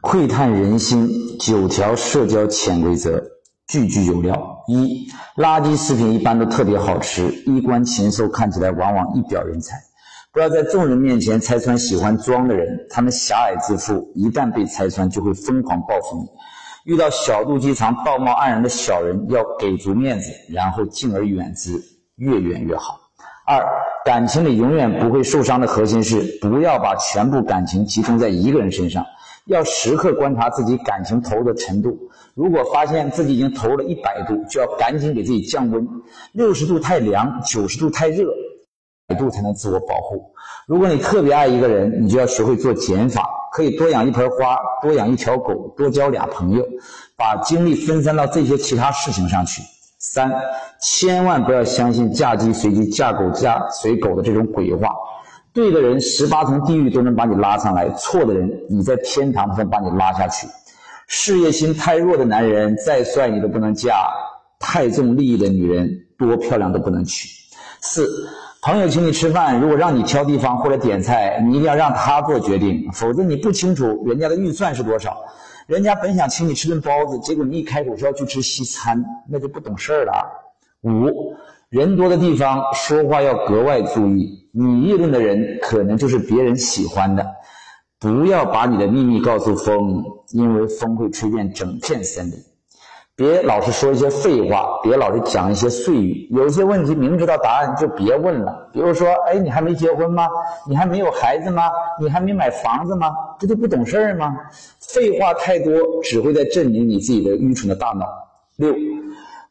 窥探人心，九条社交潜规则，句句有料。一、垃圾食品一般都特别好吃，衣冠禽兽看起来往往一表人才。不要在众人面前拆穿喜欢装的人，他们狭隘自负，一旦被拆穿就会疯狂报复你。遇到小肚鸡肠、道貌岸然的小人，要给足面子，然后敬而远之，越远越好。二、感情里永远不会受伤的核心是，不要把全部感情集中在一个人身上，要时刻观察自己感情投入的程度。如果发现自己已经投入了一百度，就要赶紧给自己降温。六十度太凉，九十度太热，百度才能自我保护。如果你特别爱一个人，你就要学会做减法。可以多养一盆花，多养一条狗，多交俩朋友，把精力分散到这些其他事情上去。三，千万不要相信嫁鸡随鸡，嫁狗嫁随狗的这种鬼话。对的人，十八层地狱都能把你拉上来；错的人，你在天堂才能把你拉下去。事业心太弱的男人，再帅你都不能嫁；太重利益的女人，多漂亮都不能娶。四。朋友请你吃饭，如果让你挑地方或者点菜，你一定要让他做决定，否则你不清楚人家的预算是多少。人家本想请你吃顿包子，结果你一开口说要去吃西餐，那就不懂事儿了。五，人多的地方说话要格外注意，你议论的人可能就是别人喜欢的。不要把你的秘密告诉风，因为风会吹遍整片森林。别老是说一些废话，别老是讲一些碎语。有些问题明知道答案就别问了。比如说，哎，你还没结婚吗？你还没有孩子吗？你还没买房子吗？这就不懂事儿吗？废话太多，只会在证明你自己的愚蠢的大脑。六，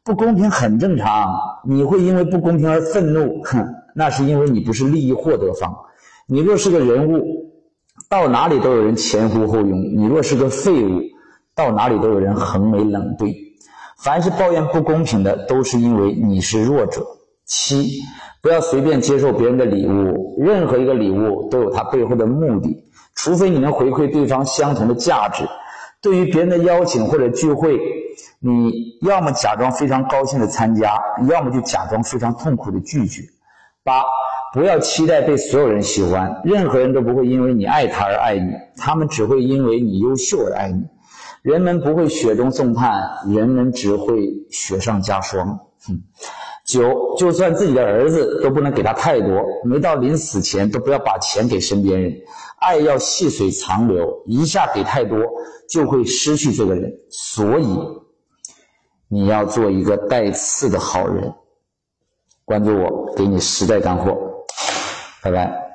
不公平很正常，你会因为不公平而愤怒，哼，那是因为你不是利益获得方。你若是个人物，到哪里都有人前呼后拥；你若是个废物，到哪里都有人横眉冷对。凡是抱怨不公平的，都是因为你是弱者。七，不要随便接受别人的礼物，任何一个礼物都有它背后的目的，除非你能回馈对方相同的价值。对于别人的邀请或者聚会，你要么假装非常高兴的参加，要么就假装非常痛苦的拒绝。八，不要期待被所有人喜欢，任何人都不会因为你爱他而爱你，他们只会因为你优秀而爱你。人们不会雪中送炭，人们只会雪上加霜。哼，九，就算自己的儿子都不能给他太多，没到临死前都不要把钱给身边人。爱要细水长流，一下给太多就会失去这个人。所以，你要做一个带刺的好人。关注我，给你实在干货。拜拜。